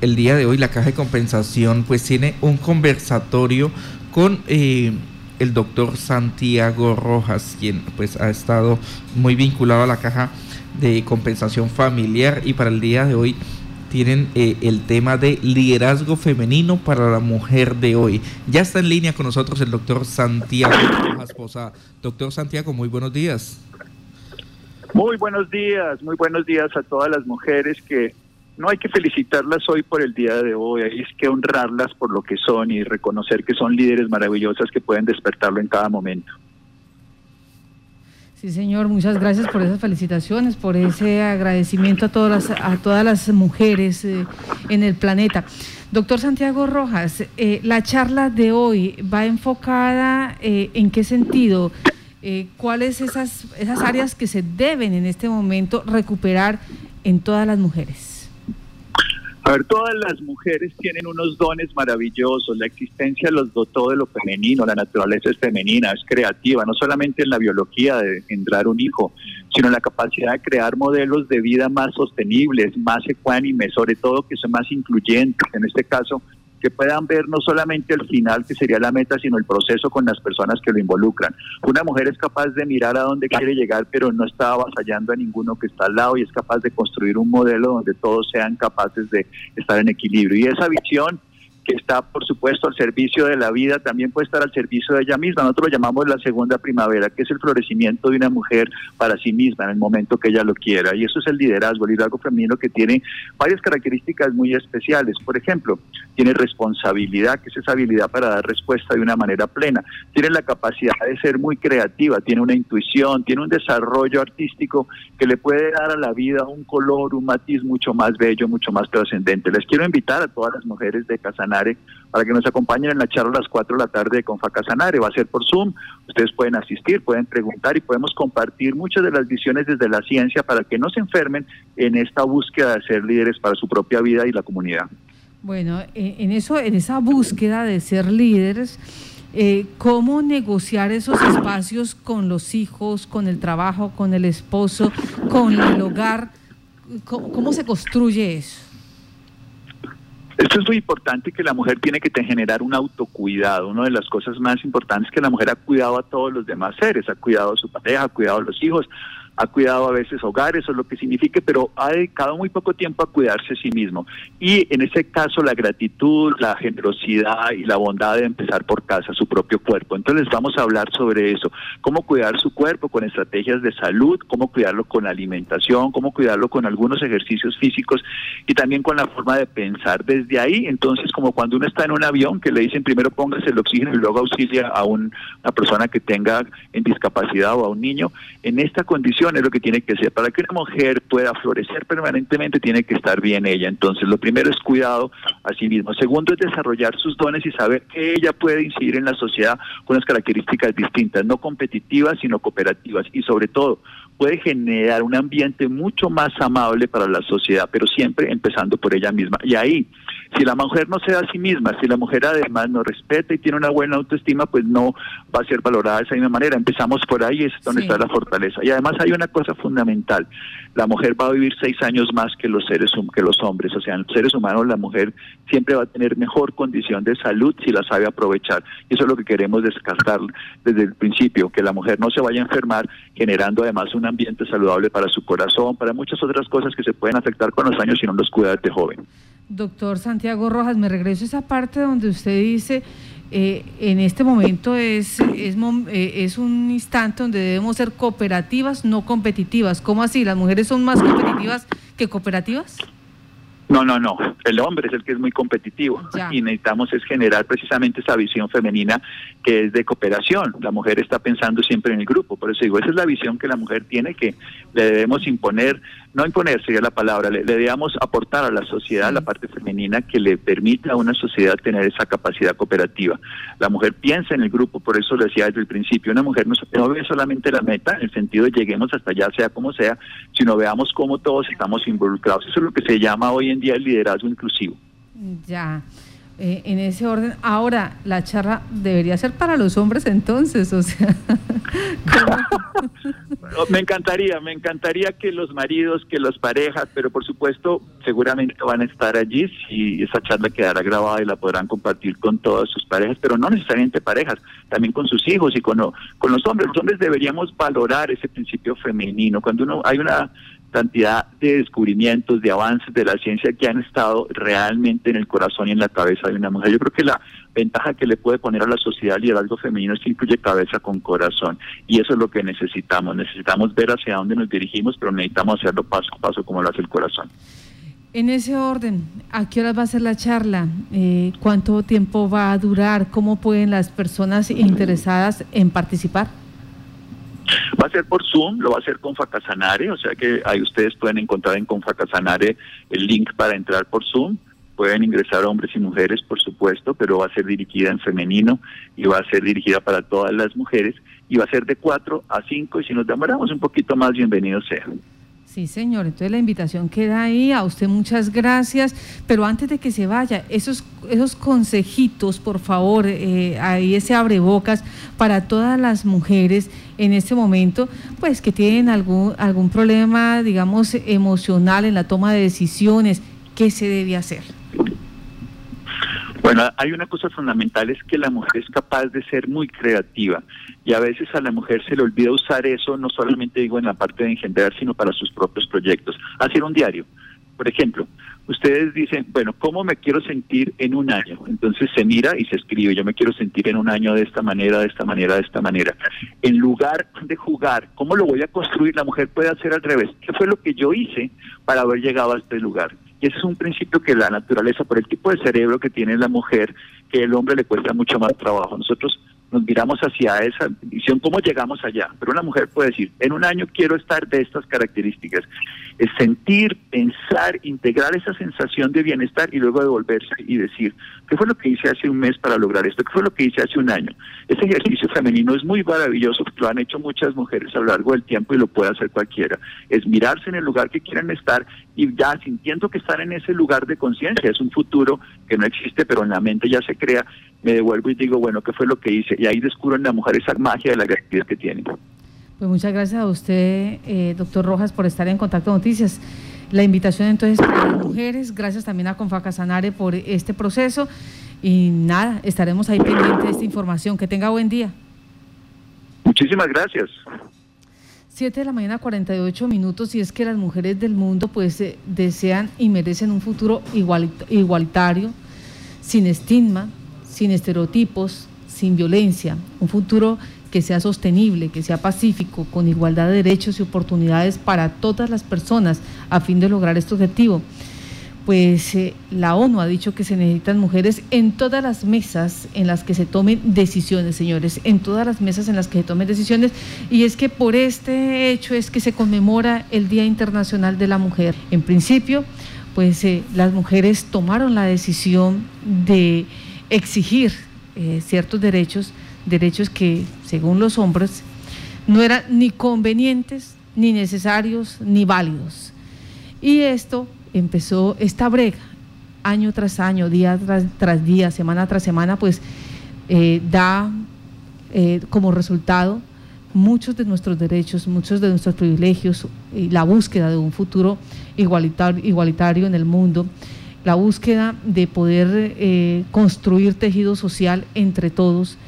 el día de hoy la Caja de Compensación pues tiene un conversatorio con eh, el doctor Santiago Rojas, quien pues ha estado muy vinculado a la Caja de Compensación Familiar y para el día de hoy tienen eh, el tema de liderazgo femenino para la mujer de hoy. Ya está en línea con nosotros el doctor Santiago Rojas Doctor Santiago, muy buenos días. Muy buenos días, muy buenos días a todas las mujeres que no hay que felicitarlas hoy por el día de hoy, hay que honrarlas por lo que son y reconocer que son líderes maravillosas que pueden despertarlo en cada momento. Sí, señor, muchas gracias por esas felicitaciones, por ese agradecimiento a todas las, a todas las mujeres eh, en el planeta. Doctor Santiago Rojas, eh, la charla de hoy va enfocada eh, en qué sentido, cuáles esas, esas áreas que se deben en este momento recuperar en todas las mujeres. A ver, todas las mujeres tienen unos dones maravillosos, la existencia los dotó de lo femenino, la naturaleza es femenina, es creativa, no solamente en la biología de engendrar un hijo, sino en la capacidad de crear modelos de vida más sostenibles, más ecuánimes, sobre todo que son más incluyentes, en este caso que puedan ver no solamente el final, que sería la meta, sino el proceso con las personas que lo involucran. Una mujer es capaz de mirar a dónde quiere llegar, pero no está avasallando a ninguno que está al lado y es capaz de construir un modelo donde todos sean capaces de estar en equilibrio. Y esa visión que está, por supuesto, al servicio de la vida, también puede estar al servicio de ella misma. Nosotros lo llamamos la segunda primavera, que es el florecimiento de una mujer para sí misma en el momento que ella lo quiera. Y eso es el liderazgo, el liderazgo femenino que tiene varias características muy especiales. Por ejemplo, tiene responsabilidad, que es esa habilidad para dar respuesta de una manera plena. Tiene la capacidad de ser muy creativa, tiene una intuición, tiene un desarrollo artístico que le puede dar a la vida un color, un matiz mucho más bello, mucho más trascendente. Les quiero invitar a todas las mujeres de Para que nos acompañen en la charla a las 4 de la tarde con Facasanare. Va a ser por Zoom. Ustedes pueden asistir, pueden preguntar y podemos compartir muchas de las visiones desde la ciencia para que no se enfermen en esta búsqueda de ser líderes para su propia vida y la comunidad. Bueno, eh, en eso, en esa búsqueda de ser líderes, eh, ¿cómo negociar esos espacios con los hijos, con el trabajo, con el esposo, con el hogar? cómo se construye eso? Esto es muy importante que la mujer tiene que generar un autocuidado. Una de las cosas más importantes es que la mujer ha cuidado a todos los demás seres, ha cuidado a su pareja, ha cuidado a los hijos, ha cuidado a veces hogares o lo que signifique, pero ha dedicado muy poco tiempo a cuidarse a sí mismo. Y en ese caso la gratitud, la generosidad y la bondad de empezar por casa, su propio cuerpo. Entonces vamos a hablar sobre eso, cómo cuidar su cuerpo con estrategias de salud, cómo cuidarlo con alimentación, cómo cuidarlo con algunos ejercicios físicos y también con la forma de pensar. Desde ahí, entonces, como cuando uno está en un avión que le dicen primero póngase el oxígeno y luego auxilia a una persona que tenga en discapacidad o a un niño, en esta condición es lo que tiene que ser. Para que una mujer pueda florecer permanentemente, tiene que estar bien ella. Entonces, lo primero es cuidado a sí mismo. Segundo es desarrollar sus dones y saber que ella puede incidir en la sociedad con unas características distintas, no competitivas, sino cooperativas. Y sobre todo, puede generar un ambiente mucho más amable para la sociedad, pero siempre empezando por ella misma. Y ahí, si la mujer no se da a sí misma, si la mujer además no respeta y tiene una buena autoestima, pues no va a ser valorada de esa misma manera. Empezamos por ahí, es donde está la fortaleza. Y además hay una cosa fundamental, la mujer va a vivir seis años más que los seres que los hombres, o sea, en los seres humanos la mujer siempre va a tener mejor condición de salud si la sabe aprovechar. Y eso es lo que queremos descartar desde el principio, que la mujer no se vaya a enfermar, generando además un ambiente saludable para su corazón, para muchas otras cosas que se pueden afectar con los años si no los cuida de joven. Doctor Santiago Rojas, me regreso a esa parte donde usted dice, eh, en este momento es, es, eh, es, un instante donde debemos ser cooperativas, no competitivas. ¿Cómo así? ¿Las mujeres son más competitivas que cooperativas? No, no, no. El hombre es el que es muy competitivo y necesitamos es generar precisamente esa visión femenina que es de cooperación. La mujer está pensando siempre en el grupo, por eso digo, esa es la visión que la mujer tiene que le debemos imponer, no imponer sería la palabra, le, debemos aportar a la sociedad la parte femenina que le permita a una sociedad tener esa capacidad cooperativa. La mujer piensa en el grupo, por eso lo decía desde el principio, una mujer no, no ve solamente la meta en el sentido de lleguemos hasta allá, sea como sea, sino veamos cómo todos estamos involucrados. Eso es lo que se llama hoy en día el liderazgo inclusivo. Ya. Eh, en ese orden. Ahora, la charla debería ser para los hombres entonces, o sea. me encantaría, me encantaría que los maridos, que las parejas, pero por supuesto seguramente van a estar allí si esa charla quedará grabada y la podrán compartir con todas sus parejas, pero no necesariamente parejas, también con sus hijos y con, con los hombres. Los hombres deberíamos valorar ese principio femenino. Cuando uno hay una cantidad de descubrimientos, de avances de la ciencia que han estado realmente en el corazón y en la cabeza de una mujer. Yo creo que la ventaja que le puede poner a la sociedad el liderazgo femenino es que incluye cabeza con corazón. Y eso es lo que necesitamos. Necesitamos ver hacia dónde nos dirigimos, pero necesitamos hacerlo paso a paso como lo hace el corazón. En ese orden, ¿a qué hora va a ser la charla? Eh, ¿Cuánto tiempo va a durar? ¿Cómo pueden las personas interesadas en participar? Va a ser por Zoom, lo va a hacer con Facasanare, o sea que ahí ustedes pueden encontrar en Confacasanare el link para entrar por Zoom. Pueden ingresar hombres y mujeres, por supuesto, pero va a ser dirigida en femenino y va a ser dirigida para todas las mujeres y va a ser de 4 a 5 y si nos demoramos un poquito más, bienvenido sea. Sí, señor. Entonces la invitación queda ahí. A usted muchas gracias. Pero antes de que se vaya, esos, esos consejitos, por favor, eh, ahí ese abrebocas para todas las mujeres en este momento, pues que tienen algún, algún problema, digamos, emocional en la toma de decisiones. ¿Qué se debe hacer? Bueno, hay una cosa fundamental, es que la mujer es capaz de ser muy creativa y a veces a la mujer se le olvida usar eso, no solamente digo en la parte de engendrar, sino para sus propios proyectos. Hacer un diario, por ejemplo, ustedes dicen, bueno, ¿cómo me quiero sentir en un año? Entonces se mira y se escribe, yo me quiero sentir en un año de esta manera, de esta manera, de esta manera. En lugar de jugar, ¿cómo lo voy a construir? La mujer puede hacer al revés. ¿Qué fue lo que yo hice para haber llegado a este lugar? Y ese es un principio que la naturaleza, por el tipo de cerebro que tiene la mujer, que el hombre le cuesta mucho más trabajo. Nosotros nos miramos hacia esa visión, cómo llegamos allá. Pero una mujer puede decir, en un año quiero estar de estas características. Es sentir, pensar, integrar esa sensación de bienestar y luego devolverse y decir, ¿qué fue lo que hice hace un mes para lograr esto? ¿Qué fue lo que hice hace un año? Ese ejercicio femenino es muy maravilloso, lo han hecho muchas mujeres a lo largo del tiempo y lo puede hacer cualquiera. Es mirarse en el lugar que quieran estar y ya sintiendo que están en ese lugar de conciencia. Es un futuro que no existe, pero en la mente ya se crea. Me devuelvo y digo, bueno, ¿qué fue lo que hice? y ahí descubro en la mujer esa magia de la creatividad que tiene. Pues muchas gracias a usted, eh, doctor Rojas, por estar en Contacto Noticias. La invitación entonces para las mujeres, gracias también a Confaca Sanare por este proceso y nada, estaremos ahí pendientes de esta información. Que tenga buen día. Muchísimas gracias. Siete de la mañana, 48 minutos, y es que las mujeres del mundo pues eh, desean y merecen un futuro igualitario, sin estigma, sin estereotipos, sin violencia, un futuro que sea sostenible, que sea pacífico, con igualdad de derechos y oportunidades para todas las personas a fin de lograr este objetivo. Pues eh, la ONU ha dicho que se necesitan mujeres en todas las mesas en las que se tomen decisiones, señores, en todas las mesas en las que se tomen decisiones. Y es que por este hecho es que se conmemora el Día Internacional de la Mujer. En principio, pues eh, las mujeres tomaron la decisión de exigir eh, ciertos derechos, derechos que según los hombres no eran ni convenientes, ni necesarios, ni válidos. Y esto empezó, esta brega, año tras año, día tras, día, semana tras semana, pues eh, da eh, como resultado muchos de nuestros derechos, muchos de nuestros privilegios y la búsqueda de un futuro igualitario, igualitario en el mundo la búsqueda de poder eh, construir tejido social entre todos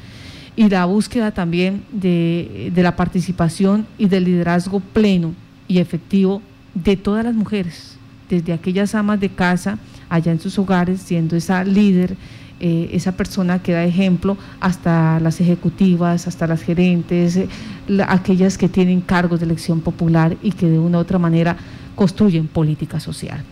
y la búsqueda también de, la participación y del liderazgo pleno y efectivo de todas las mujeres, desde aquellas amas de casa allá en sus hogares, siendo esa líder, eh, esa persona que da ejemplo, hasta las ejecutivas, hasta las gerentes, eh, aquellas que tienen cargos de elección popular y que de una u otra manera construyen política social.